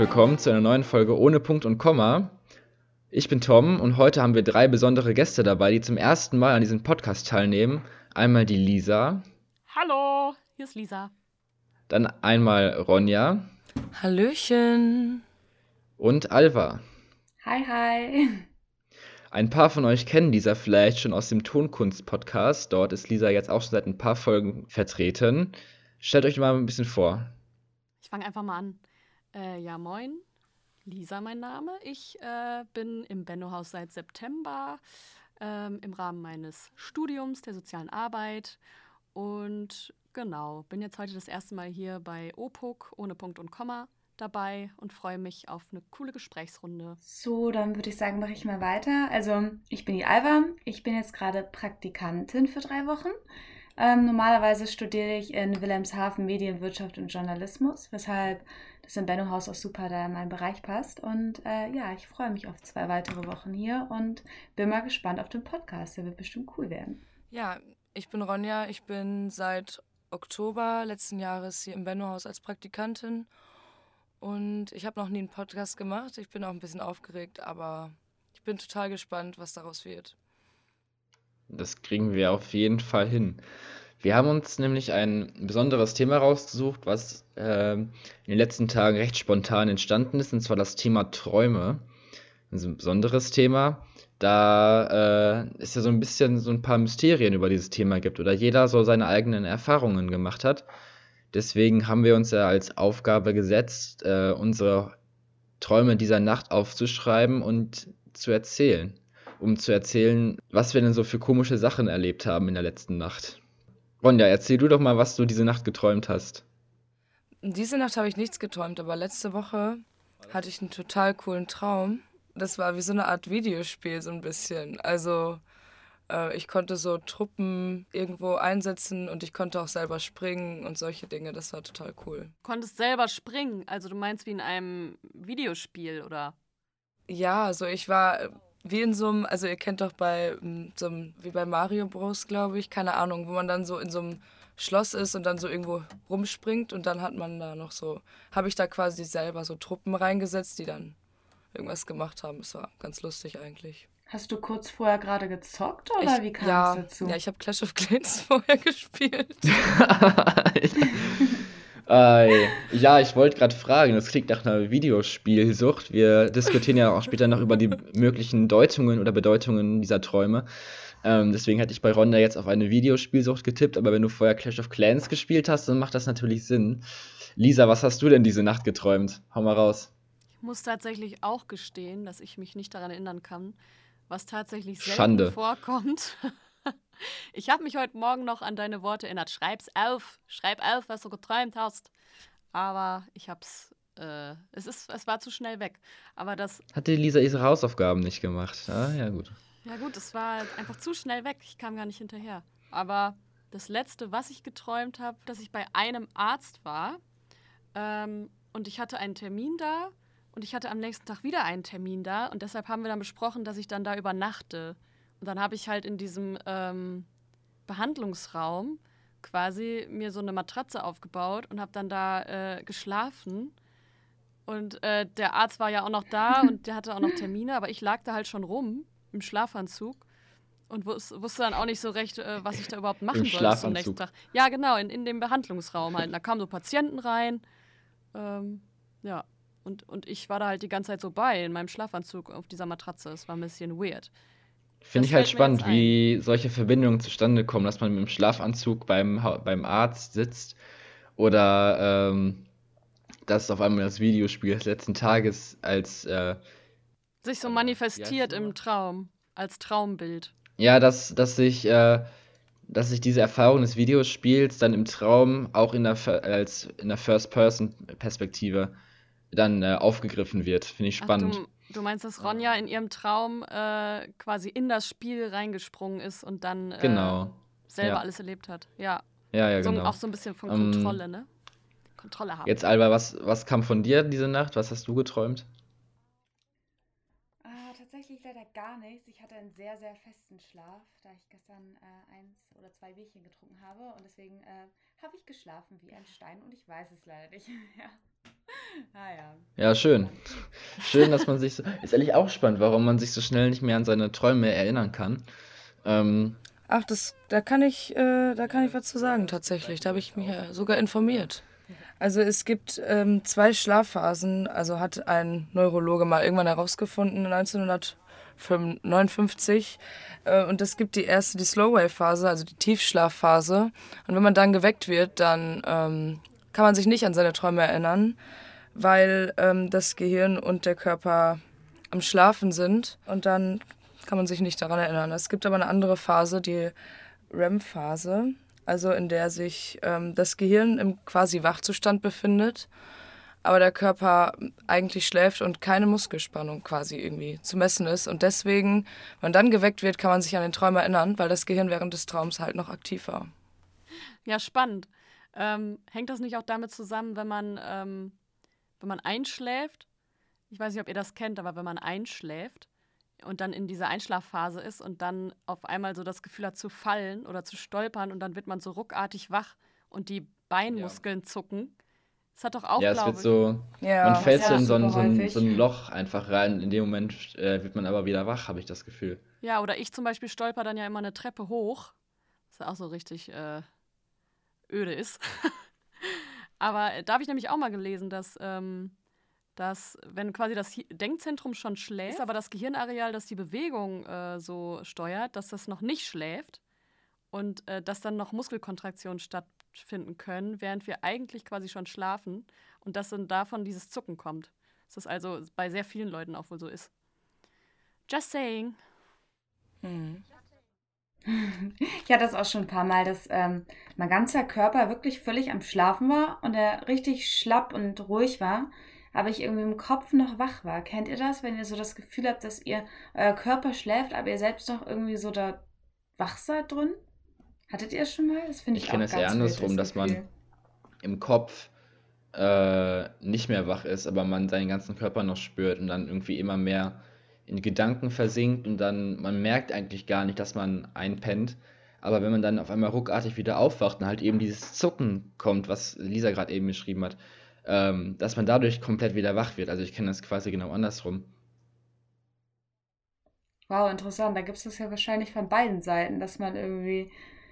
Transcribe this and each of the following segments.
willkommen zu einer neuen Folge ohne Punkt und Komma. Ich bin Tom und heute haben wir drei besondere Gäste dabei, die zum ersten Mal an diesem Podcast teilnehmen. Einmal die Lisa. Hallo, hier ist Lisa. Dann einmal Ronja. Hallöchen. Und Alva. Hi, hi. Ein paar von euch kennen Lisa vielleicht schon aus dem Tonkunst-Podcast. Dort ist Lisa jetzt auch schon seit ein paar Folgen vertreten. Stellt euch mal ein bisschen vor. Ich fange einfach mal an. Äh, ja, moin. Lisa mein Name. Ich äh, bin im Benno-Haus seit September ähm, im Rahmen meines Studiums der sozialen Arbeit. Und genau, bin jetzt heute das erste Mal hier bei OPUC ohne Punkt und Komma dabei und freue mich auf eine coole Gesprächsrunde. So, dann würde ich sagen, mache ich mal weiter. Also, ich bin die Alva. Ich bin jetzt gerade Praktikantin für drei Wochen. Ähm, normalerweise studiere ich in Wilhelmshaven Medienwirtschaft und Journalismus, weshalb das im Benno-Haus auch super da in meinen Bereich passt. Und äh, ja, ich freue mich auf zwei weitere Wochen hier und bin mal gespannt auf den Podcast. Der wird bestimmt cool werden. Ja, ich bin Ronja. Ich bin seit Oktober letzten Jahres hier im Benno-Haus als Praktikantin. Und ich habe noch nie einen Podcast gemacht. Ich bin auch ein bisschen aufgeregt, aber ich bin total gespannt, was daraus wird. Das kriegen wir auf jeden Fall hin. Wir haben uns nämlich ein besonderes Thema rausgesucht, was äh, in den letzten Tagen recht spontan entstanden ist, und zwar das Thema Träume. Das ist ein besonderes Thema, da äh, es ja so ein bisschen so ein paar Mysterien über dieses Thema gibt oder jeder so seine eigenen Erfahrungen gemacht hat. Deswegen haben wir uns ja als Aufgabe gesetzt, äh, unsere Träume dieser Nacht aufzuschreiben und zu erzählen um zu erzählen, was wir denn so für komische Sachen erlebt haben in der letzten Nacht. Ronja, erzähl du doch mal, was du diese Nacht geträumt hast. Diese Nacht habe ich nichts geträumt, aber letzte Woche hatte ich einen total coolen Traum. Das war wie so eine Art Videospiel, so ein bisschen. Also, äh, ich konnte so Truppen irgendwo einsetzen und ich konnte auch selber springen und solche Dinge. Das war total cool. Du konntest selber springen? Also, du meinst wie in einem Videospiel, oder? Ja, also ich war wie in so einem, also ihr kennt doch bei mm, so einem, wie bei Mario Bros, glaube ich, keine Ahnung, wo man dann so in so einem Schloss ist und dann so irgendwo rumspringt und dann hat man da noch so, habe ich da quasi selber so Truppen reingesetzt, die dann irgendwas gemacht haben. Es war ganz lustig eigentlich. Hast du kurz vorher gerade gezockt oder ich, wie kam ja, es dazu? Ja, ich habe Clash of Clans vorher gespielt. Äh, ja, ich wollte gerade fragen, das klingt nach einer Videospielsucht. Wir diskutieren ja auch später noch über die möglichen Deutungen oder Bedeutungen dieser Träume. Ähm, deswegen hätte ich bei Ronda jetzt auf eine Videospielsucht getippt, aber wenn du vorher Clash of Clans gespielt hast, dann macht das natürlich Sinn. Lisa, was hast du denn diese Nacht geträumt? Hau mal raus. Ich muss tatsächlich auch gestehen, dass ich mich nicht daran erinnern kann, was tatsächlich selten Schande. vorkommt. Ich habe mich heute Morgen noch an deine Worte erinnert. Schreib's auf, schreib auf, was du geträumt hast. Aber ich hab's, äh, es ist, es war zu schnell weg. Aber das. Hat die Lisa ihre Hausaufgaben nicht gemacht? Ah, ja, gut. Ja, gut, es war einfach zu schnell weg. Ich kam gar nicht hinterher. Aber das letzte, was ich geträumt habe, dass ich bei einem Arzt war ähm, und ich hatte einen Termin da und ich hatte am nächsten Tag wieder einen Termin da und deshalb haben wir dann besprochen, dass ich dann da übernachte. Und dann habe ich halt in diesem ähm, Behandlungsraum quasi mir so eine Matratze aufgebaut und habe dann da äh, geschlafen. Und äh, der Arzt war ja auch noch da und der hatte auch noch Termine, aber ich lag da halt schon rum im Schlafanzug und wus wusste dann auch nicht so recht, äh, was ich da überhaupt machen soll zum nächsten Tag. Ja, genau, in, in dem Behandlungsraum halt. Da kamen so Patienten rein. Ähm, ja, und, und ich war da halt die ganze Zeit so bei in meinem Schlafanzug auf dieser Matratze. Es war ein bisschen weird. Finde ich halt spannend, wie solche Verbindungen zustande kommen, dass man mit dem Schlafanzug beim, beim Arzt sitzt oder ähm, dass auf einmal das Videospiel des letzten Tages als äh, sich so manifestiert im Traum, als Traumbild. Ja, dass, dass sich äh, dass sich diese Erfahrung des Videospiels dann im Traum auch in der als in der First-Person-Perspektive dann äh, aufgegriffen wird. Finde ich spannend. Ach, du, meinst, dass Ronja in ihrem Traum äh, quasi in das Spiel reingesprungen ist und dann äh, genau. selber ja. alles erlebt hat. Ja. Ja, ja, so, genau. Auch so ein bisschen von Kontrolle, um, ne? Kontrolle haben. Jetzt, Alba, was, was kam von dir diese Nacht? Was hast du geträumt? Uh, tatsächlich leider gar nichts. Ich hatte einen sehr, sehr festen Schlaf, da ich gestern äh, eins oder zwei Bierchen getrunken habe. Und deswegen äh, habe ich geschlafen wie ein Stein und ich weiß es leider nicht. ja. ah, ja. ja, schön. Schön, dass man sich so. Ist ehrlich auch spannend, warum man sich so schnell nicht mehr an seine Träume erinnern kann. Ähm, Ach, das, da kann ich, äh, da kann ich was zu sagen tatsächlich. Da habe ich mich ja sogar informiert. Also es gibt ähm, zwei Schlafphasen, also hat ein Neurologe mal irgendwann herausgefunden, 1959. Äh, und es gibt die erste, die Slow-Wave-Phase, also die Tiefschlafphase. Und wenn man dann geweckt wird, dann ähm, kann man sich nicht an seine Träume erinnern, weil ähm, das Gehirn und der Körper am Schlafen sind. Und dann kann man sich nicht daran erinnern. Es gibt aber eine andere Phase, die REM-Phase also in der sich ähm, das Gehirn im quasi Wachzustand befindet, aber der Körper eigentlich schläft und keine Muskelspannung quasi irgendwie zu messen ist. Und deswegen, wenn dann geweckt wird, kann man sich an den Traum erinnern, weil das Gehirn während des Traums halt noch aktiv war. Ja, spannend. Ähm, hängt das nicht auch damit zusammen, wenn man, ähm, wenn man einschläft? Ich weiß nicht, ob ihr das kennt, aber wenn man einschläft, und dann in dieser Einschlafphase ist und dann auf einmal so das Gefühl hat zu fallen oder zu stolpern und dann wird man so ruckartig wach und die Beinmuskeln ja. zucken. Das hat doch auch, Ja, es wird so, ja. man fällt so in so ein, so, ein, so ein, Loch einfach rein. In dem Moment äh, wird man aber wieder wach, habe ich das Gefühl. Ja, oder ich zum Beispiel stolper dann ja immer eine Treppe hoch, was ja auch so richtig äh, öde ist. aber äh, da habe ich nämlich auch mal gelesen, dass ähm, dass wenn quasi das Denkzentrum schon schläft, aber das Gehirnareal, das die Bewegung äh, so steuert, dass das noch nicht schläft und äh, dass dann noch Muskelkontraktionen stattfinden können, während wir eigentlich quasi schon schlafen und dass dann davon dieses Zucken kommt. Dass das also bei sehr vielen Leuten auch wohl so ist. Just saying. Mhm. Ich hatte das auch schon ein paar Mal, dass ähm, mein ganzer Körper wirklich völlig am Schlafen war und er richtig schlapp und ruhig war aber ich irgendwie im Kopf noch wach war. Kennt ihr das, wenn ihr so das Gefühl habt, dass ihr euer Körper schläft, aber ihr selbst noch irgendwie so da wach seid drin? Hattet ihr es schon mal? Das finde ich Ich kenne es eher andersrum, dass man im Kopf äh, nicht mehr wach ist, aber man seinen ganzen Körper noch spürt und dann irgendwie immer mehr in Gedanken versinkt und dann man merkt eigentlich gar nicht, dass man einpennt. Aber wenn man dann auf einmal ruckartig wieder aufwacht und halt eben dieses Zucken kommt, was Lisa gerade eben beschrieben hat, ähm, dass man dadurch komplett wieder wach wird. Also ich kenne das quasi genau andersrum. Wow, interessant. Da gibt es das ja wahrscheinlich von beiden Seiten, dass man irgendwie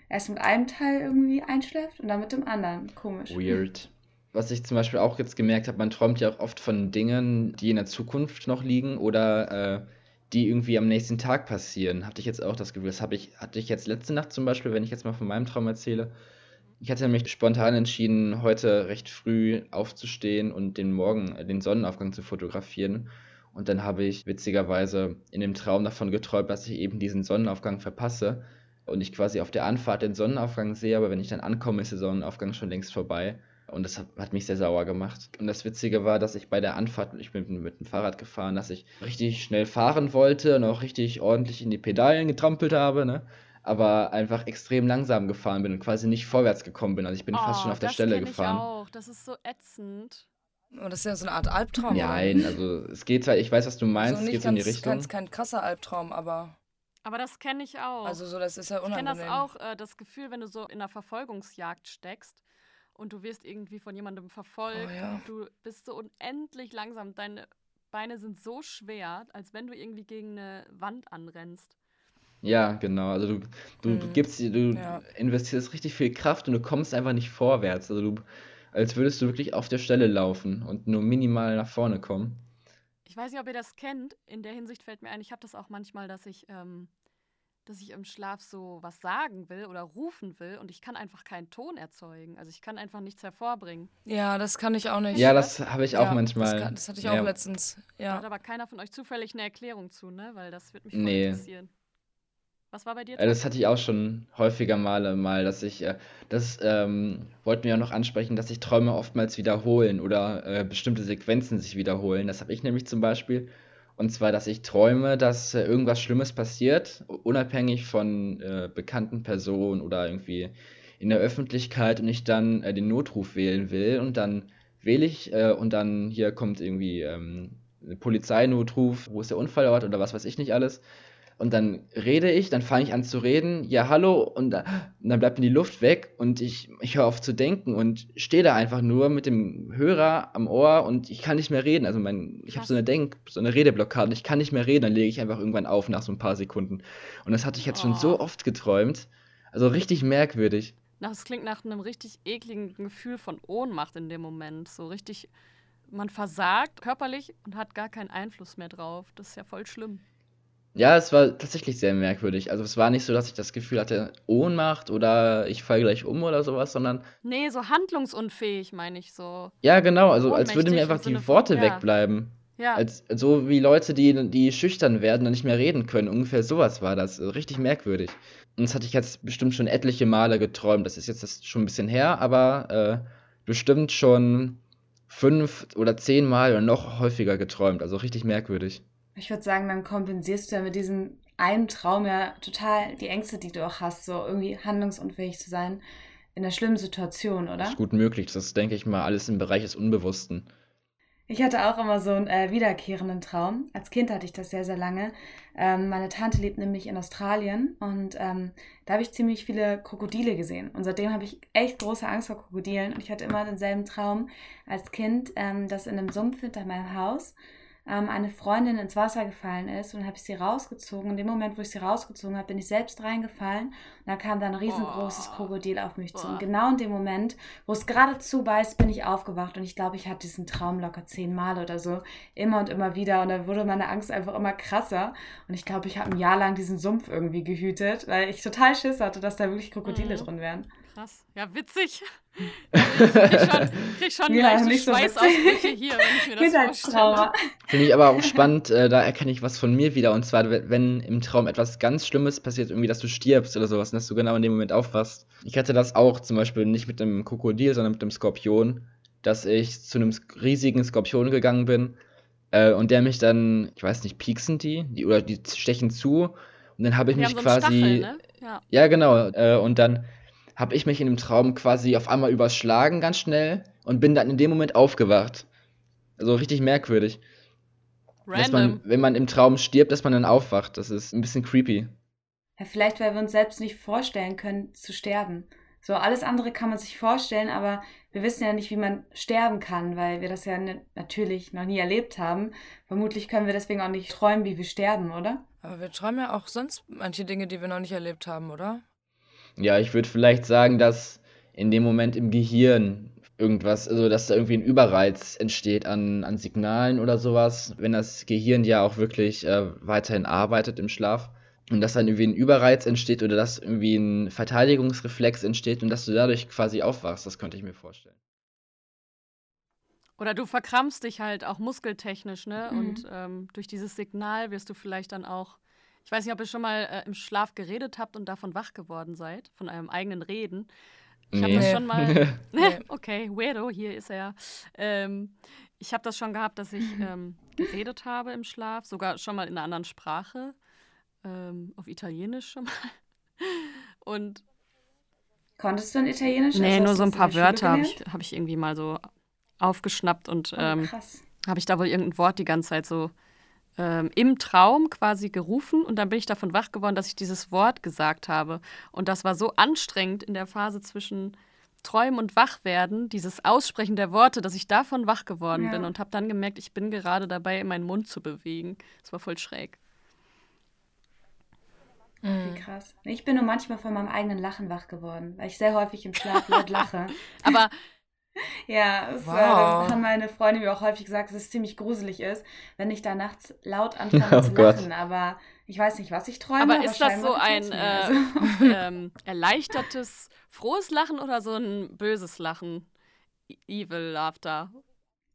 erst mit einem Teil irgendwie einschläft und dann mit dem anderen. Komisch. Weird. Was ich zum Beispiel auch jetzt gemerkt habe, man träumt ja auch oft von Dingen, die in der Zukunft noch liegen oder äh, die irgendwie am nächsten Tag passieren. Hatte ich jetzt auch das Gefühl. Das habe ich, hatte ich jetzt letzte Nacht zum Beispiel, wenn ich jetzt mal von meinem Traum erzähle, ich hatte mich spontan entschieden, heute recht früh aufzustehen und den Morgen, äh, den Sonnenaufgang zu fotografieren. Und dann habe ich witzigerweise in dem Traum davon geträumt, dass ich eben diesen Sonnenaufgang verpasse und ich quasi auf der Anfahrt den Sonnenaufgang sehe, aber wenn ich dann ankomme, ist der Sonnenaufgang schon längst vorbei. Und das hat, mich sehr sauer gemacht. Und das Witzige war, dass ich bei der Anfahrt, ich bin mit dem Fahrrad gefahren, dass ich richtig schnell fahren wollte und auch richtig ordentlich in die Pedalen getrampelt habe. Ne? aber einfach extrem langsam gefahren bin und quasi nicht vorwärts gekommen bin. Also ich bin oh, fast schon auf der Stelle gefahren. Ich auch. Das ist so ätzend. Oh, das ist ja so eine Art Albtraum. Nein, also es geht zwar, ich weiß, was du meinst, also es geht so in die Richtung. Ganz, kein krasser Albtraum, aber. Aber das kenne ich auch. Also so, das ist ja unangenehm. Ich kenne das auch, äh, das Gefühl, wenn du so in einer Verfolgungsjagd steckst und du wirst irgendwie von jemandem verfolgt oh, ja. und du bist so unendlich langsam. Deine Beine sind so schwer, als wenn du irgendwie gegen eine Wand anrennst. Ja, genau. Also du, du, mhm. du gibst, du ja. investierst richtig viel Kraft und du kommst einfach nicht vorwärts. Also du, als würdest du wirklich auf der Stelle laufen und nur minimal nach vorne kommen. Ich weiß nicht, ob ihr das kennt. In der Hinsicht fällt mir ein, ich habe das auch manchmal, dass ich, ähm, dass ich im Schlaf so was sagen will oder rufen will und ich kann einfach keinen Ton erzeugen. Also ich kann einfach nichts hervorbringen. Ja, das kann ich auch nicht. Ja, das habe ich auch ja, manchmal. Das, kann, das, hatte ich auch ja. letztens. Ja. Da hat aber keiner von euch zufällig eine Erklärung zu, ne? Weil das würde mich voll nee. interessieren. Was war bei dir? Äh, das hatte ich auch schon häufiger Male mal, dass ich, äh, das ähm, wollten wir ja noch ansprechen, dass sich Träume oftmals wiederholen oder äh, bestimmte Sequenzen sich wiederholen. Das habe ich nämlich zum Beispiel. Und zwar, dass ich träume, dass äh, irgendwas Schlimmes passiert, unabhängig von äh, bekannten Personen oder irgendwie in der Öffentlichkeit und ich dann äh, den Notruf wählen will und dann wähle ich äh, und dann hier kommt irgendwie ähm, Polizeinotruf, wo ist der Unfallort oder was weiß ich nicht alles. Und dann rede ich, dann fange ich an zu reden, ja, hallo, und, dann, und dann bleibt mir die Luft weg und ich, ich höre auf zu denken und stehe da einfach nur mit dem Hörer am Ohr und ich kann nicht mehr reden. Also mein, ich habe so eine Denk-, so eine Redeblockade, ich kann nicht mehr reden, dann lege ich einfach irgendwann auf nach so ein paar Sekunden. Und das hatte ich jetzt oh. schon so oh. oft geträumt. Also richtig merkwürdig. Das klingt nach einem richtig ekligen Gefühl von Ohnmacht in dem Moment. So richtig, man versagt körperlich und hat gar keinen Einfluss mehr drauf. Das ist ja voll schlimm. Ja, es war tatsächlich sehr merkwürdig. Also es war nicht so, dass ich das Gefühl hatte, Ohnmacht oder ich falle gleich um oder sowas, sondern. Nee, so handlungsunfähig, meine ich so. Ja, genau, also als würden mir einfach die Worte von, ja. wegbleiben. Ja. Als, so wie Leute, die, die schüchtern werden und nicht mehr reden können. Ungefähr sowas war das. Also richtig merkwürdig. Und das hatte ich jetzt bestimmt schon etliche Male geträumt. Das ist jetzt das schon ein bisschen her, aber äh, bestimmt schon fünf oder zehn Mal oder noch häufiger geträumt. Also richtig merkwürdig. Ich würde sagen, dann kompensierst du ja mit diesem einen Traum ja total die Ängste, die du auch hast, so irgendwie handlungsunfähig zu sein in einer schlimmen Situation, oder? Das ist gut möglich. Das ist, denke ich mal, alles im Bereich des Unbewussten. Ich hatte auch immer so einen äh, wiederkehrenden Traum. Als Kind hatte ich das sehr, sehr lange. Ähm, meine Tante lebt nämlich in Australien und ähm, da habe ich ziemlich viele Krokodile gesehen. Und seitdem habe ich echt große Angst vor Krokodilen. Und ich hatte immer denselben Traum als Kind, ähm, dass in einem Sumpf hinter meinem Haus ähm, eine Freundin ins Wasser gefallen ist und habe ich sie rausgezogen. In dem Moment, wo ich sie rausgezogen habe, bin ich selbst reingefallen und da kam dann ein riesengroßes oh. Krokodil auf mich zu. Und genau in dem Moment, wo es gerade zubeißt, bin ich aufgewacht und ich glaube, ich hatte diesen Traum locker zehnmal oder so, immer und immer wieder und dann wurde meine Angst einfach immer krasser und ich glaube, ich habe ein Jahr lang diesen Sumpf irgendwie gehütet, weil ich total Schiss hatte, dass da wirklich Krokodile mhm. drin wären. Krass. Ja, witzig. Ich krieg schon, krieg schon ja, gleich nicht so Schweißausbrüche hier, wenn ich mir das vorstelle. Finde ich aber auch spannend, äh, da erkenne ich was von mir wieder. Und zwar, wenn im Traum etwas ganz Schlimmes passiert, irgendwie, dass du stirbst oder sowas, und dass du genau in dem Moment aufwachst. Ich hatte das auch zum Beispiel nicht mit dem Krokodil, sondern mit dem Skorpion, dass ich zu einem riesigen Skorpion gegangen bin äh, und der mich dann, ich weiß nicht, pieksen die, die oder die stechen zu. Und dann habe ich die mich quasi. Stachel, ne? ja. ja, genau. Äh, und dann habe ich mich in dem Traum quasi auf einmal überschlagen ganz schnell und bin dann in dem Moment aufgewacht. Also richtig merkwürdig. Random. Dass man, wenn man im Traum stirbt, dass man dann aufwacht. Das ist ein bisschen creepy. Ja, vielleicht, weil wir uns selbst nicht vorstellen können, zu sterben. So, alles andere kann man sich vorstellen, aber wir wissen ja nicht, wie man sterben kann, weil wir das ja natürlich noch nie erlebt haben. Vermutlich können wir deswegen auch nicht träumen, wie wir sterben, oder? Aber wir träumen ja auch sonst manche Dinge, die wir noch nicht erlebt haben, oder? Ja, ich würde vielleicht sagen, dass in dem Moment im Gehirn irgendwas, also dass da irgendwie ein Überreiz entsteht an, an Signalen oder sowas, wenn das Gehirn ja auch wirklich äh, weiterhin arbeitet im Schlaf. Und dass dann irgendwie ein Überreiz entsteht oder dass irgendwie ein Verteidigungsreflex entsteht und dass du dadurch quasi aufwachst, das könnte ich mir vorstellen. Oder du verkrampfst dich halt auch muskeltechnisch, ne? Mhm. Und ähm, durch dieses Signal wirst du vielleicht dann auch ich weiß nicht, ob ihr schon mal äh, im Schlaf geredet habt und davon wach geworden seid, von einem eigenen Reden. Ich habe das schon mal. okay, Weirdo, hier ist er. Ähm, ich habe das schon gehabt, dass ich ähm, geredet habe im Schlaf, sogar schon mal in einer anderen Sprache, ähm, auf Italienisch schon mal. Und Konntest du in Italienisch? Nee, also nur so ein paar Wörter habe ich, hab ich irgendwie mal so aufgeschnappt und oh, ähm, habe ich da wohl irgendein Wort die ganze Zeit so ähm, im Traum quasi gerufen und dann bin ich davon wach geworden, dass ich dieses Wort gesagt habe. Und das war so anstrengend in der Phase zwischen Träumen und Wachwerden, dieses Aussprechen der Worte, dass ich davon wach geworden ja. bin und habe dann gemerkt, ich bin gerade dabei, meinen Mund zu bewegen. Das war voll schräg. Wie mhm. krass. Ich bin nur manchmal von meinem eigenen Lachen wach geworden, weil ich sehr häufig im Schlaf laut lache. Aber ja, es, äh, wow. äh, haben meine Freunde mir auch häufig gesagt, dass es ziemlich gruselig ist, wenn ich da nachts laut anfange oh zu Gott. lachen. Aber ich weiß nicht, was ich träume. Aber ist das so ein äh, also. ähm, erleichtertes, frohes Lachen oder so ein böses Lachen? Evil Laughter.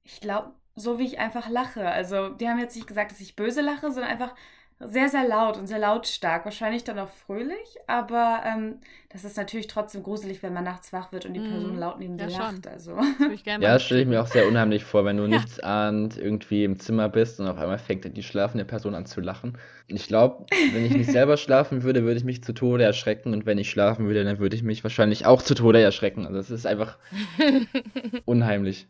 Ich glaube, so wie ich einfach lache. Also, die haben jetzt nicht gesagt, dass ich böse lache, sondern einfach sehr, sehr laut und sehr lautstark. Wahrscheinlich dann auch fröhlich, aber ähm, das ist natürlich trotzdem gruselig, wenn man nachts wach wird und die Person mm. laut neben dir lacht. Also. Ja, stelle ich mir auch sehr unheimlich vor, wenn du ja. nichts ahnt irgendwie im Zimmer bist und auf einmal fängt die schlafende Person an zu lachen. Ich glaube, wenn ich nicht selber schlafen würde, würde ich mich zu Tode erschrecken und wenn ich schlafen würde, dann würde ich mich wahrscheinlich auch zu Tode erschrecken. Also es ist einfach unheimlich.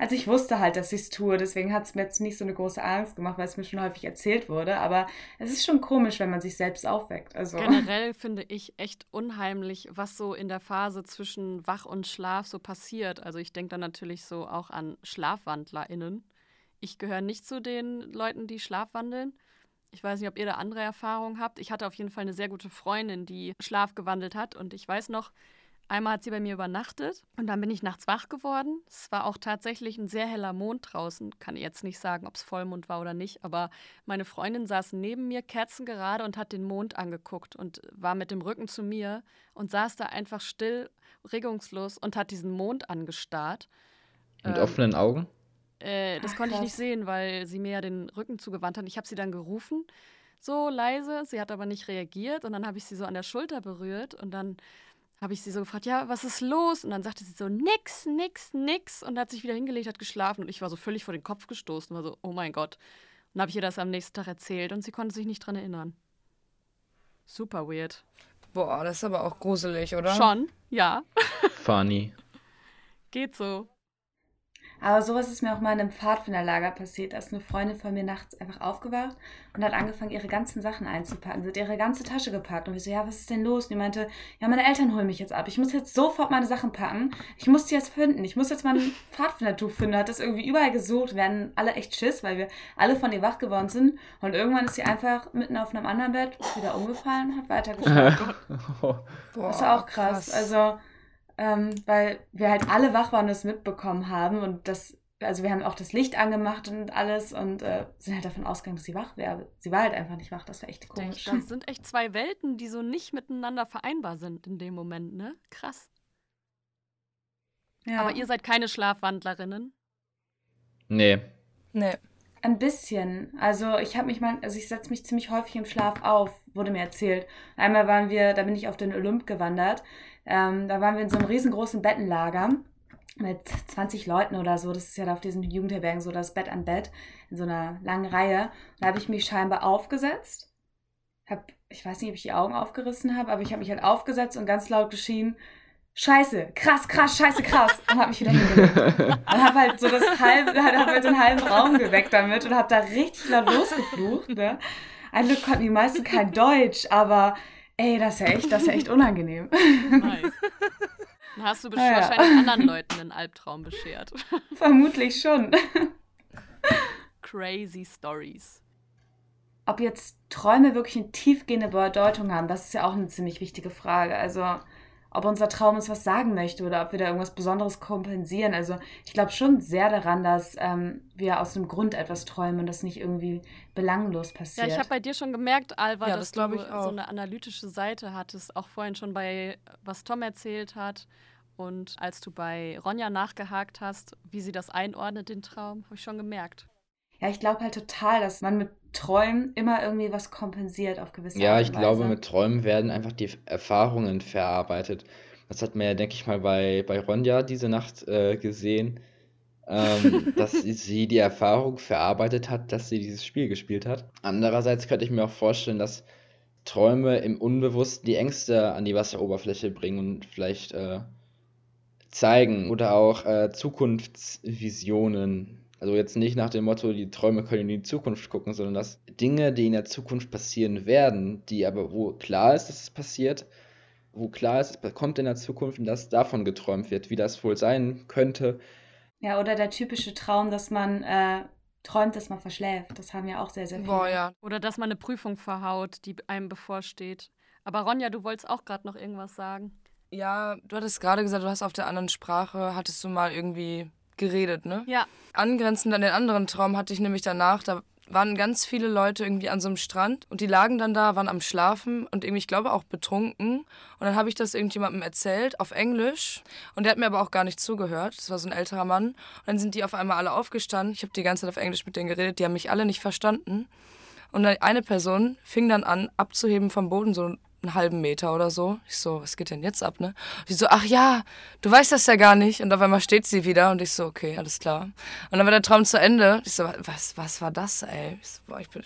Also ich wusste halt, dass ich es tue, deswegen hat es mir jetzt nicht so eine große Angst gemacht, weil es mir schon häufig erzählt wurde. Aber es ist schon komisch, wenn man sich selbst aufweckt. Also. Generell finde ich echt unheimlich, was so in der Phase zwischen Wach und Schlaf so passiert. Also ich denke dann natürlich so auch an SchlafwandlerInnen. Ich gehöre nicht zu den Leuten, die schlafwandeln. Ich weiß nicht, ob ihr da andere Erfahrungen habt. Ich hatte auf jeden Fall eine sehr gute Freundin, die Schlaf gewandelt hat. Und ich weiß noch, einmal hat sie bei mir übernachtet und dann bin ich nachts wach geworden. Es war auch tatsächlich ein sehr heller Mond draußen. Kann jetzt nicht sagen, ob es Vollmond war oder nicht, aber meine Freundin saß neben mir, kerzengerade und hat den Mond angeguckt und war mit dem Rücken zu mir und saß da einfach still, regungslos und hat diesen Mond angestarrt. Mit ähm, offenen Augen? Äh, das Ach, konnte ich nicht sehen, weil sie mir ja den Rücken zugewandt hat. Ich habe sie dann gerufen, so leise. Sie hat aber nicht reagiert und dann habe ich sie so an der Schulter berührt und dann habe ich sie so gefragt, ja, was ist los? Und dann sagte sie so, nix, nix, nix. Und hat sich wieder hingelegt, hat geschlafen. Und ich war so völlig vor den Kopf gestoßen, war so, oh mein Gott. Und dann habe ich ihr das am nächsten Tag erzählt und sie konnte sich nicht dran erinnern. Super weird. Boah, das ist aber auch gruselig, oder? Schon, ja. Funny. Geht so. Aber sowas ist mir auch mal in einem Pfadfinderlager passiert. Da ist eine Freundin von mir nachts einfach aufgewacht und hat angefangen, ihre ganzen Sachen einzupacken. Sie hat ihre ganze Tasche gepackt. Und wir so, ja, was ist denn los? Und die meinte, ja, meine Eltern holen mich jetzt ab. Ich muss jetzt sofort meine Sachen packen. Ich muss die jetzt finden. Ich muss jetzt mein Pfadfindertuch finden. Hat das irgendwie überall gesucht. Wir hatten alle echt Schiss, weil wir alle von ihr wach geworden sind. Und irgendwann ist sie einfach mitten auf einem anderen Bett wieder umgefallen und hat weitergeschlafen. das war auch krass. krass. Also ähm, weil wir halt alle wach waren und es mitbekommen haben und das, also wir haben auch das Licht angemacht und alles und äh, sind halt davon ausgegangen, dass sie wach wäre. Sie war halt einfach nicht wach, das war echt komisch. Das sind echt zwei Welten, die so nicht miteinander vereinbar sind in dem Moment, ne? Krass. Ja. Aber ihr seid keine Schlafwandlerinnen? Nee. Nee. Ein bisschen. Also ich habe mich mal, also ich setze mich ziemlich häufig im Schlaf auf, wurde mir erzählt. Einmal waren wir, da bin ich auf den Olymp gewandert ähm, da waren wir in so einem riesengroßen Bettenlager mit 20 Leuten oder so. Das ist ja auf diesen Jugendherbergen so das Bett an Bett in so einer langen Reihe. Da habe ich mich scheinbar aufgesetzt. Hab, ich weiß nicht, ob ich die Augen aufgerissen habe, aber ich habe mich halt aufgesetzt und ganz laut geschrien, Scheiße, krass, krass, scheiße, krass. Und habe mich wieder hingelegt. Und habe halt so das halbe, hab halt den halben Raum geweckt damit und habe da richtig laut losgeflucht. Ne? Ein Glück konnten die meisten kein Deutsch, aber Ey, das ist ja echt, das ist ja echt unangenehm. Nice. Dann hast du bestimmt ja, wahrscheinlich anderen Leuten einen Albtraum beschert. Vermutlich schon. Crazy Stories. Ob jetzt Träume wirklich eine tiefgehende Bedeutung haben, das ist ja auch eine ziemlich wichtige Frage. Also ob unser Traum uns was sagen möchte oder ob wir da irgendwas Besonderes kompensieren. Also ich glaube schon sehr daran, dass ähm, wir aus dem Grund etwas träumen und das nicht irgendwie belanglos passiert. Ja, ich habe bei dir schon gemerkt, Alva, ja, dass das du so eine analytische Seite hattest, auch vorhin schon bei, was Tom erzählt hat. Und als du bei Ronja nachgehakt hast, wie sie das einordnet, den Traum, habe ich schon gemerkt. Ja, ich glaube halt total, dass man mit Träumen immer irgendwie was kompensiert auf gewisse Ja, Art ich glaube, mit Träumen werden einfach die Erfahrungen verarbeitet. Das hat man ja, denke ich mal, bei, bei Ronja diese Nacht äh, gesehen, ähm, dass sie die Erfahrung verarbeitet hat, dass sie dieses Spiel gespielt hat. Andererseits könnte ich mir auch vorstellen, dass Träume im Unbewussten die Ängste an die Wasseroberfläche bringen und vielleicht äh, zeigen oder auch äh, Zukunftsvisionen also jetzt nicht nach dem Motto, die Träume können in die Zukunft gucken, sondern dass Dinge, die in der Zukunft passieren werden, die aber wo klar ist, dass es passiert, wo klar ist, es kommt in der Zukunft und dass davon geträumt wird, wie das wohl sein könnte. Ja, oder der typische Traum, dass man äh, träumt, dass man verschläft. Das haben ja auch sehr, sehr viele. Boah, ja. Oder dass man eine Prüfung verhaut, die einem bevorsteht. Aber Ronja, du wolltest auch gerade noch irgendwas sagen. Ja, du hattest gerade gesagt, du hast auf der anderen Sprache, hattest du mal irgendwie geredet, ne? Ja. Angrenzend an den anderen Traum hatte ich nämlich danach, da waren ganz viele Leute irgendwie an so einem Strand und die lagen dann da, waren am Schlafen und irgendwie, ich glaube, auch betrunken. Und dann habe ich das irgendjemandem erzählt auf Englisch und der hat mir aber auch gar nicht zugehört. Das war so ein älterer Mann. Und dann sind die auf einmal alle aufgestanden. Ich habe die ganze Zeit auf Englisch mit denen geredet, die haben mich alle nicht verstanden. Und eine Person fing dann an, abzuheben vom Boden, so einen halben Meter oder so. Ich so, was geht denn jetzt ab, ne? Die so, ach ja, du weißt das ja gar nicht. Und auf einmal steht sie wieder und ich so, okay, alles klar. Und dann war der Traum zu Ende. Ich so, was, was war das, ey? Ich so, boah, ich bin,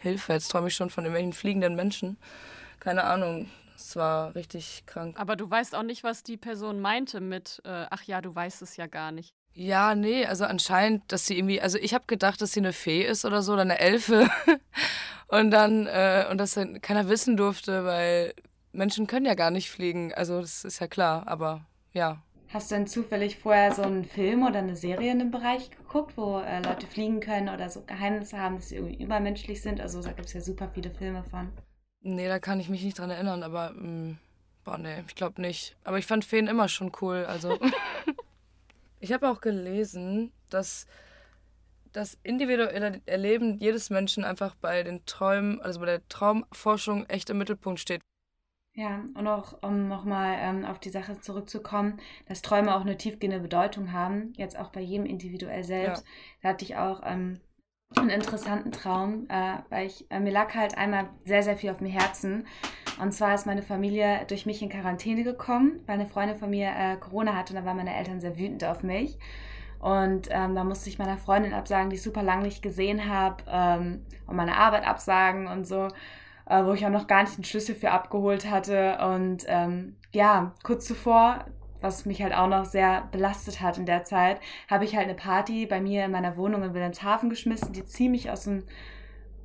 Hilfe, jetzt träume ich schon von irgendwelchen fliegenden Menschen. Keine Ahnung. Es war richtig krank. Aber du weißt auch nicht, was die Person meinte mit, äh, ach ja, du weißt es ja gar nicht. Ja, nee, also anscheinend, dass sie irgendwie, also ich habe gedacht, dass sie eine Fee ist oder so oder eine Elfe. und dann, äh, und das dann keiner wissen durfte, weil Menschen können ja gar nicht fliegen. Also das ist ja klar, aber ja. Hast du denn zufällig vorher so einen Film oder eine Serie in dem Bereich geguckt, wo äh, Leute fliegen können oder so Geheimnisse haben, dass sie irgendwie übermenschlich sind? Also da gibt es ja super viele Filme von. Nee, da kann ich mich nicht dran erinnern, aber mh, mm, boah, nee, ich glaube nicht. Aber ich fand Feen immer schon cool, also. Ich habe auch gelesen, dass das individuelle Erleben jedes Menschen einfach bei den Träumen, also bei der Traumforschung echt im Mittelpunkt steht. Ja, und auch um nochmal ähm, auf die Sache zurückzukommen, dass Träume auch eine tiefgehende Bedeutung haben, jetzt auch bei jedem individuell selbst. Ja. Da hatte ich auch ähm, einen interessanten Traum, äh, weil ich, äh, mir lag halt einmal sehr, sehr viel auf dem Herzen. Und zwar ist meine Familie durch mich in Quarantäne gekommen, weil eine Freundin von mir äh, Corona hatte und da waren meine Eltern sehr wütend auf mich. Und ähm, da musste ich meiner Freundin absagen, die ich super lange nicht gesehen habe, ähm, und meine Arbeit absagen und so, äh, wo ich auch noch gar nicht den Schlüssel für abgeholt hatte. Und ähm, ja, kurz zuvor was mich halt auch noch sehr belastet hat in der Zeit, habe ich halt eine Party bei mir in meiner Wohnung in Wilhelmshaven geschmissen, die ziemlich aus dem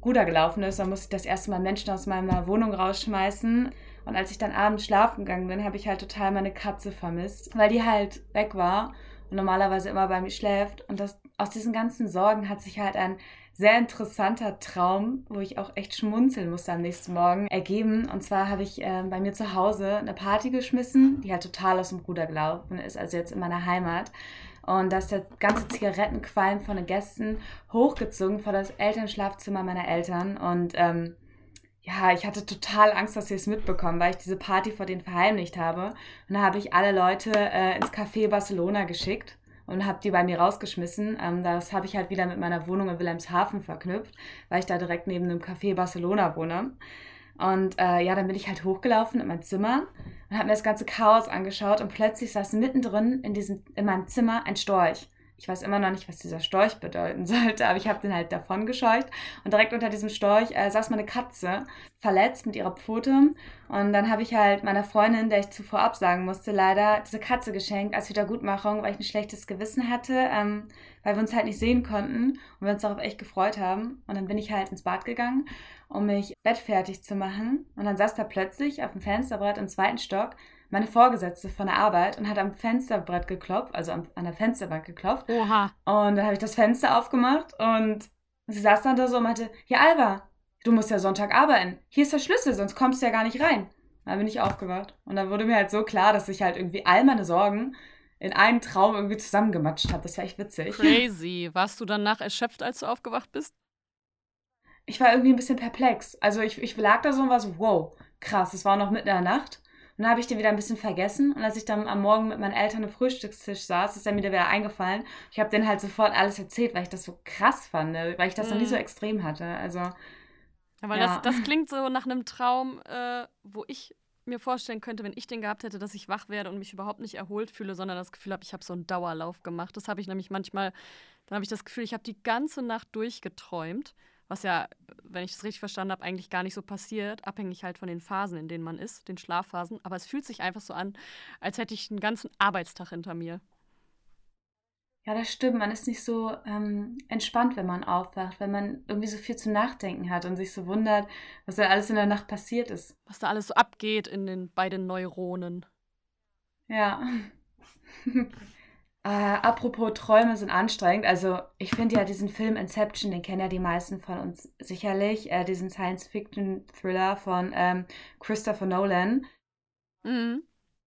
Ruder gelaufen ist. Da musste ich das erste Mal Menschen aus meiner Wohnung rausschmeißen. Und als ich dann abends schlafen gegangen bin, habe ich halt total meine Katze vermisst, weil die halt weg war normalerweise immer bei mir schläft. Und das, aus diesen ganzen Sorgen hat sich halt ein sehr interessanter Traum, wo ich auch echt schmunzeln musste am nächsten Morgen, ergeben. Und zwar habe ich äh, bei mir zu Hause eine Party geschmissen, die halt total aus dem Ruder gelaufen ist, also jetzt in meiner Heimat. Und da ist der ganze Zigarettenqualm von den Gästen hochgezogen vor das Elternschlafzimmer meiner Eltern. Und ähm, ja, ich hatte total Angst, dass sie es mitbekommen, weil ich diese Party vor denen verheimlicht habe. Und da habe ich alle Leute äh, ins Café Barcelona geschickt und habe die bei mir rausgeschmissen. Ähm, das habe ich halt wieder mit meiner Wohnung in Wilhelmshaven verknüpft, weil ich da direkt neben einem Café Barcelona wohne. Und äh, ja, dann bin ich halt hochgelaufen in mein Zimmer und habe mir das ganze Chaos angeschaut und plötzlich saß mittendrin in, diesem, in meinem Zimmer ein Storch. Ich weiß immer noch nicht, was dieser Storch bedeuten sollte, aber ich habe den halt davon gescheucht. Und direkt unter diesem Storch äh, saß meine Katze, verletzt mit ihrer Pfote. Und dann habe ich halt meiner Freundin, der ich zuvor absagen musste, leider diese Katze geschenkt als Wiedergutmachung, weil ich ein schlechtes Gewissen hatte, ähm, weil wir uns halt nicht sehen konnten und wir uns darauf echt gefreut haben. Und dann bin ich halt ins Bad gegangen, um mich bettfertig zu machen. Und dann saß da plötzlich auf dem Fensterbrett im zweiten Stock meine Vorgesetzte von der Arbeit und hat am Fensterbrett geklopft, also an, an der Fensterbank geklopft. Oha. Und dann habe ich das Fenster aufgemacht und sie saß dann da so und meinte, ja Alba, du musst ja Sonntag arbeiten. Hier ist der Schlüssel, sonst kommst du ja gar nicht rein. Dann bin ich aufgewacht. Und dann wurde mir halt so klar, dass ich halt irgendwie all meine Sorgen in einen Traum irgendwie zusammengematscht habe. Das war echt witzig. Crazy. Warst du danach erschöpft, als du aufgewacht bist? Ich war irgendwie ein bisschen perplex. Also ich, ich lag da so und war so, wow, krass, es war noch mitten in der Nacht. Und dann habe ich den wieder ein bisschen vergessen. Und als ich dann am Morgen mit meinen Eltern am Frühstückstisch saß, ist er mir wieder eingefallen. Ich habe denen halt sofort alles erzählt, weil ich das so krass fand, ne? weil ich das mhm. noch nie so mhm. extrem hatte. Also. Aber ja. das, das klingt so nach einem Traum, äh, wo ich mir vorstellen könnte, wenn ich den gehabt hätte, dass ich wach werde und mich überhaupt nicht erholt fühle, sondern das Gefühl habe, ich habe so einen Dauerlauf gemacht. Das habe ich nämlich manchmal, dann habe ich das Gefühl, ich habe die ganze Nacht durchgeträumt was ja, wenn ich es richtig verstanden habe, eigentlich gar nicht so passiert, abhängig halt von den Phasen, in denen man ist, den Schlafphasen. Aber es fühlt sich einfach so an, als hätte ich einen ganzen Arbeitstag hinter mir. Ja, das stimmt. Man ist nicht so ähm, entspannt, wenn man aufwacht, wenn man irgendwie so viel zu nachdenken hat und sich so wundert, was da alles in der Nacht passiert ist. Was da alles so abgeht in den, bei den Neuronen. Ja. Äh, apropos Träume sind anstrengend. Also ich finde ja diesen Film Inception, den kennen ja die meisten von uns sicherlich, äh, diesen Science-Fiction-Thriller von ähm, Christopher Nolan. Mhm.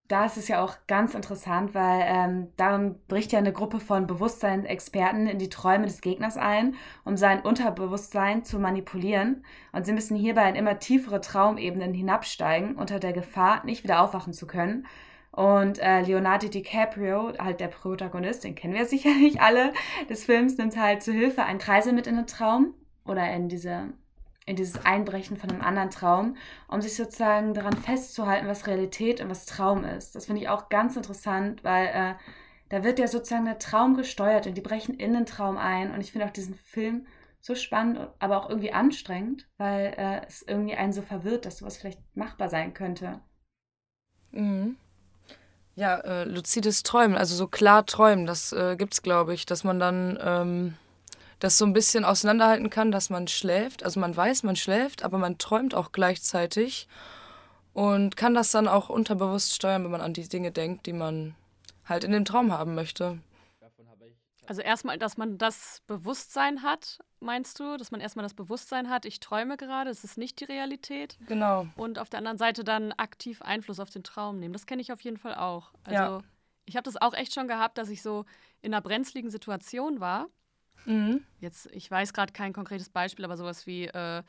Da ist es ja auch ganz interessant, weil ähm, darin bricht ja eine Gruppe von Bewusstseinsexperten in die Träume des Gegners ein, um sein Unterbewusstsein zu manipulieren. Und sie müssen hierbei in immer tiefere Traumebenen hinabsteigen, unter der Gefahr, nicht wieder aufwachen zu können. Und äh, Leonardo DiCaprio, halt der Protagonist, den kennen wir sicherlich alle des Films, nimmt halt zu Hilfe einen Kreisel mit in den Traum oder in diese in dieses Einbrechen von einem anderen Traum, um sich sozusagen daran festzuhalten, was Realität und was Traum ist. Das finde ich auch ganz interessant, weil äh, da wird ja sozusagen der Traum gesteuert und die brechen in den Traum ein. Und ich finde auch diesen Film so spannend, aber auch irgendwie anstrengend, weil äh, es irgendwie einen so verwirrt, dass sowas vielleicht machbar sein könnte. Mhm. Ja, äh, luzides Träumen, also so klar träumen, das äh, es, glaube ich, dass man dann ähm, das so ein bisschen auseinanderhalten kann, dass man schläft. Also man weiß, man schläft, aber man träumt auch gleichzeitig und kann das dann auch unterbewusst steuern, wenn man an die Dinge denkt, die man halt in dem Traum haben möchte. Also erstmal, dass man das Bewusstsein hat, meinst du? Dass man erstmal das Bewusstsein hat, ich träume gerade, es ist nicht die Realität. Genau. Und auf der anderen Seite dann aktiv Einfluss auf den Traum nehmen. Das kenne ich auf jeden Fall auch. Also ja. ich habe das auch echt schon gehabt, dass ich so in einer brenzligen Situation war. Mhm. Jetzt, ich weiß gerade kein konkretes Beispiel, aber sowas wie, äh,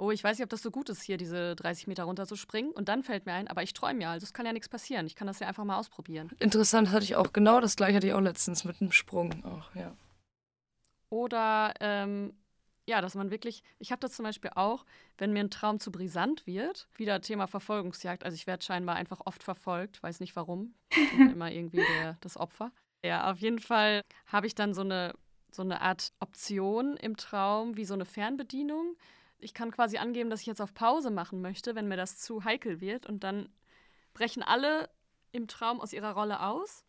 oh, ich weiß nicht, ob das so gut ist, hier diese 30 Meter runter zu springen. Und dann fällt mir ein, aber ich träume ja, also es kann ja nichts passieren. Ich kann das ja einfach mal ausprobieren. Interessant hatte ich auch, genau das gleiche hatte ich auch letztens mit einem Sprung auch, ja. Oder ähm, ja, dass man wirklich, ich habe das zum Beispiel auch, wenn mir ein Traum zu brisant wird, wieder Thema Verfolgungsjagd. Also ich werde scheinbar einfach oft verfolgt, weiß nicht warum. Ich bin immer irgendwie der, das Opfer. Ja, auf jeden Fall habe ich dann so eine, so eine Art Option im Traum, wie so eine Fernbedienung ich kann quasi angeben, dass ich jetzt auf Pause machen möchte, wenn mir das zu heikel wird. Und dann brechen alle im Traum aus ihrer Rolle aus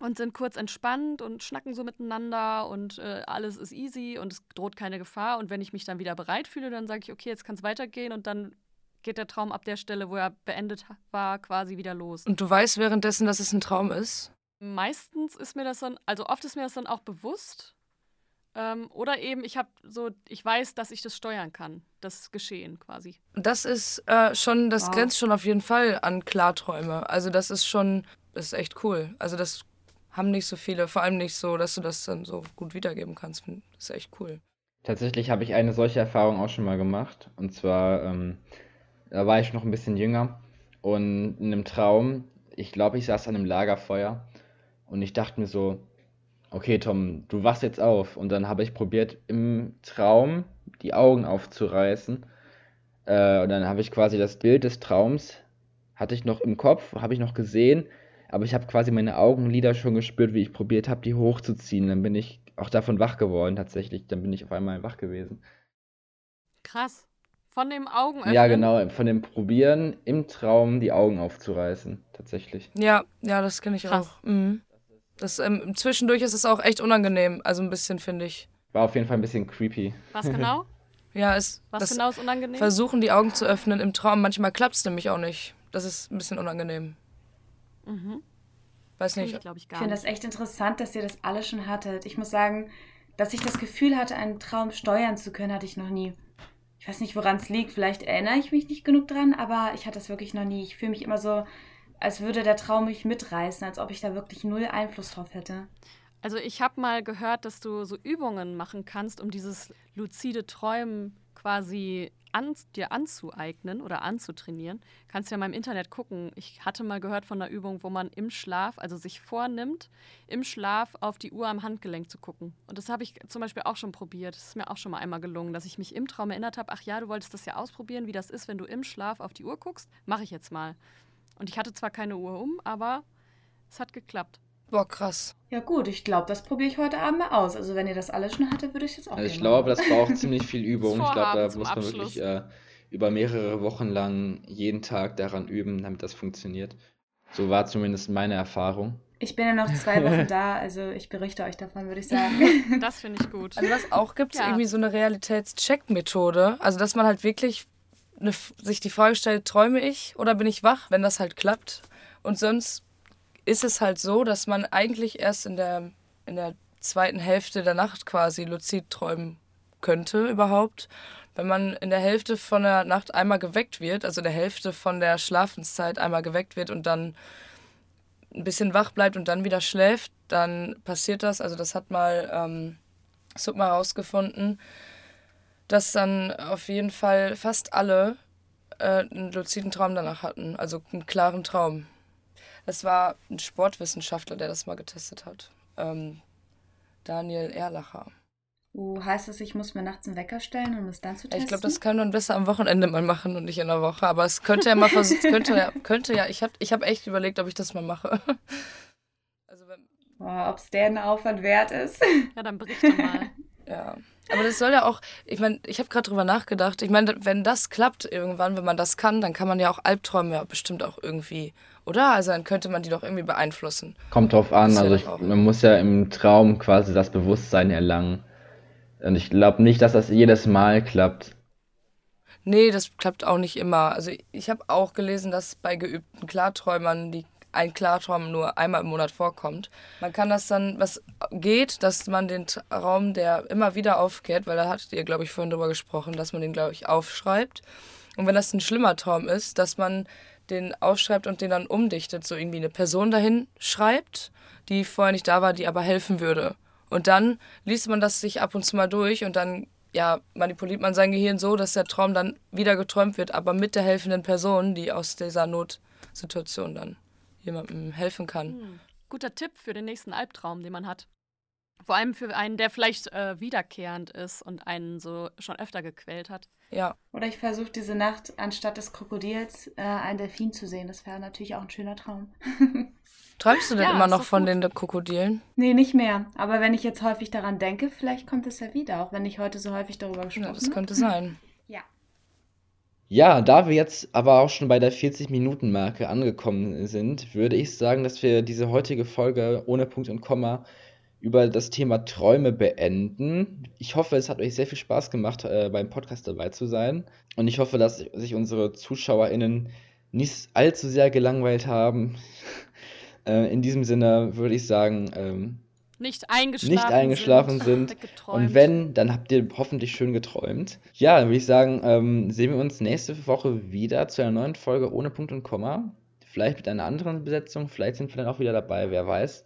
und sind kurz entspannt und schnacken so miteinander und äh, alles ist easy und es droht keine Gefahr. Und wenn ich mich dann wieder bereit fühle, dann sage ich, okay, jetzt kann es weitergehen und dann geht der Traum ab der Stelle, wo er beendet war, quasi wieder los. Und du weißt währenddessen, dass es ein Traum ist? Meistens ist mir das dann, also oft ist mir das dann auch bewusst. Ähm, oder eben, ich habe so, ich weiß, dass ich das steuern kann, das Geschehen quasi. Das ist äh, schon, das wow. grenzt schon auf jeden Fall an Klarträume. Also das ist schon, das ist echt cool. Also das haben nicht so viele, vor allem nicht so, dass du das dann so gut wiedergeben kannst. Das ist echt cool. Tatsächlich habe ich eine solche Erfahrung auch schon mal gemacht. Und zwar, ähm, da war ich noch ein bisschen jünger und in einem Traum, ich glaube, ich saß an einem Lagerfeuer und ich dachte mir so, okay, Tom, du wachst jetzt auf. Und dann habe ich probiert, im Traum die Augen aufzureißen. Äh, und dann habe ich quasi das Bild des Traums, hatte ich noch im Kopf, habe ich noch gesehen. Aber ich habe quasi meine Augenlider schon gespürt, wie ich probiert habe, die hochzuziehen. Dann bin ich auch davon wach geworden, tatsächlich. Dann bin ich auf einmal wach gewesen. Krass. Von dem Augenöffnen? Ja, genau. Von dem Probieren im Traum die Augen aufzureißen, tatsächlich. Ja, ja, das kenne ich Krass. auch. Mhm. Das, ähm, zwischendurch ist es auch echt unangenehm, also ein bisschen, finde ich. War auf jeden Fall ein bisschen creepy. Was genau? ja, es. Was genau ist unangenehm? Versuchen, die Augen zu öffnen im Traum. Manchmal klappt es nämlich auch nicht. Das ist ein bisschen unangenehm. Mhm. Weiß nicht. Ich, ich, ich finde das echt interessant, dass ihr das alle schon hattet. Ich muss sagen, dass ich das Gefühl hatte, einen Traum steuern zu können, hatte ich noch nie. Ich weiß nicht, woran es liegt. Vielleicht erinnere ich mich nicht genug dran, aber ich hatte das wirklich noch nie. Ich fühle mich immer so als würde der Traum mich mitreißen, als ob ich da wirklich null Einfluss drauf hätte. Also ich habe mal gehört, dass du so Übungen machen kannst, um dieses luzide Träumen quasi an, dir anzueignen oder anzutrainieren. Kannst ja mal im Internet gucken. Ich hatte mal gehört von einer Übung, wo man im Schlaf, also sich vornimmt, im Schlaf auf die Uhr am Handgelenk zu gucken. Und das habe ich zum Beispiel auch schon probiert. Das ist mir auch schon mal einmal gelungen, dass ich mich im Traum erinnert habe, ach ja, du wolltest das ja ausprobieren, wie das ist, wenn du im Schlaf auf die Uhr guckst. Mache ich jetzt mal. Und ich hatte zwar keine Uhr um, aber es hat geklappt. Boah, krass. Ja gut, ich glaube, das probiere ich heute Abend mal aus. Also wenn ihr das alles schon hattet, würde ich es jetzt auch also Ich glaube, das braucht ziemlich viel Übung. Ich glaube, da muss man Abschluss. wirklich äh, über mehrere Wochen lang jeden Tag daran üben, damit das funktioniert. So war zumindest meine Erfahrung. Ich bin ja noch zwei Wochen da, also ich berichte euch davon, würde ich sagen. Das finde ich gut. Also was auch gibt, ist ja. irgendwie so eine Realitätscheck-Methode. Also dass man halt wirklich eine, sich die Frage stellt, träume ich oder bin ich wach, wenn das halt klappt. Und sonst ist es halt so, dass man eigentlich erst in der, in der zweiten Hälfte der Nacht quasi luzid träumen könnte überhaupt. Wenn man in der Hälfte von der Nacht einmal geweckt wird, also der Hälfte von der Schlafenszeit einmal geweckt wird und dann ein bisschen wach bleibt und dann wieder schläft, dann passiert das. Also das hat mal ähm, Sukma herausgefunden, dass dann auf jeden Fall fast alle äh, einen luziden Traum danach hatten, also einen klaren Traum. Es war ein Sportwissenschaftler, der das mal getestet hat. Ähm, Daniel Erlacher. Uh, heißt das, ich muss mir nachts einen Wecker stellen, um es dann zu testen? Ich glaube, das kann man besser am Wochenende mal machen und nicht in der Woche. Aber es könnte ja mal versucht, könnte ja, könnte ja. Ich habe ich hab echt überlegt, ob ich das mal mache. Also wenn, oh, ob es deren Aufwand wert ist. Ja, dann berichte mal. Ja. Aber das soll ja auch, ich meine, ich habe gerade drüber nachgedacht. Ich meine, wenn das klappt irgendwann, wenn man das kann, dann kann man ja auch Albträume ja bestimmt auch irgendwie, oder? Also dann könnte man die doch irgendwie beeinflussen. Kommt drauf an, also ich, man muss ja im Traum quasi das Bewusstsein erlangen. Und ich glaube nicht, dass das jedes Mal klappt. Nee, das klappt auch nicht immer. Also ich habe auch gelesen, dass bei geübten Klarträumern die ein Klartraum nur einmal im Monat vorkommt. Man kann das dann, was geht, dass man den Raum, der immer wieder aufkehrt, weil da hattet ihr, glaube ich, vorhin drüber gesprochen, dass man den, glaube ich, aufschreibt. Und wenn das ein schlimmer Traum ist, dass man den aufschreibt und den dann umdichtet, so irgendwie eine Person dahin schreibt, die vorher nicht da war, die aber helfen würde. Und dann liest man das sich ab und zu mal durch und dann ja, manipuliert man sein Gehirn so, dass der Traum dann wieder geträumt wird, aber mit der helfenden Person, die aus dieser Notsituation dann jemandem helfen kann. Hm. Guter Tipp für den nächsten Albtraum, den man hat. Vor allem für einen, der vielleicht äh, wiederkehrend ist und einen so schon öfter gequält hat. Ja. Oder ich versuche diese Nacht anstatt des Krokodils äh, einen Delfin zu sehen. Das wäre natürlich auch ein schöner Traum. Träumst du denn ja, immer noch von gut. den Krokodilen? Nee, nicht mehr. Aber wenn ich jetzt häufig daran denke, vielleicht kommt es ja wieder, auch wenn ich heute so häufig darüber gesprochen habe. Ja, das könnte sein. Ja. Ja, da wir jetzt aber auch schon bei der 40-Minuten-Marke angekommen sind, würde ich sagen, dass wir diese heutige Folge ohne Punkt und Komma über das Thema Träume beenden. Ich hoffe, es hat euch sehr viel Spaß gemacht, äh, beim Podcast dabei zu sein. Und ich hoffe, dass sich unsere ZuschauerInnen nicht allzu sehr gelangweilt haben. äh, in diesem Sinne würde ich sagen, ähm, nicht eingeschlafen, nicht eingeschlafen sind. sind. Und wenn, dann habt ihr hoffentlich schön geträumt. Ja, dann würde ich sagen, ähm, sehen wir uns nächste Woche wieder zu einer neuen Folge ohne Punkt und Komma. Vielleicht mit einer anderen Besetzung, vielleicht sind wir dann auch wieder dabei, wer weiß.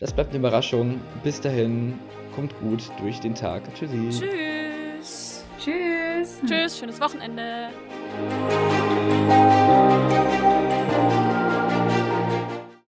Das bleibt eine Überraschung. Bis dahin, kommt gut durch den Tag. Tschüssi. Tschüss. Tschüss. Tschüss, schönes Wochenende.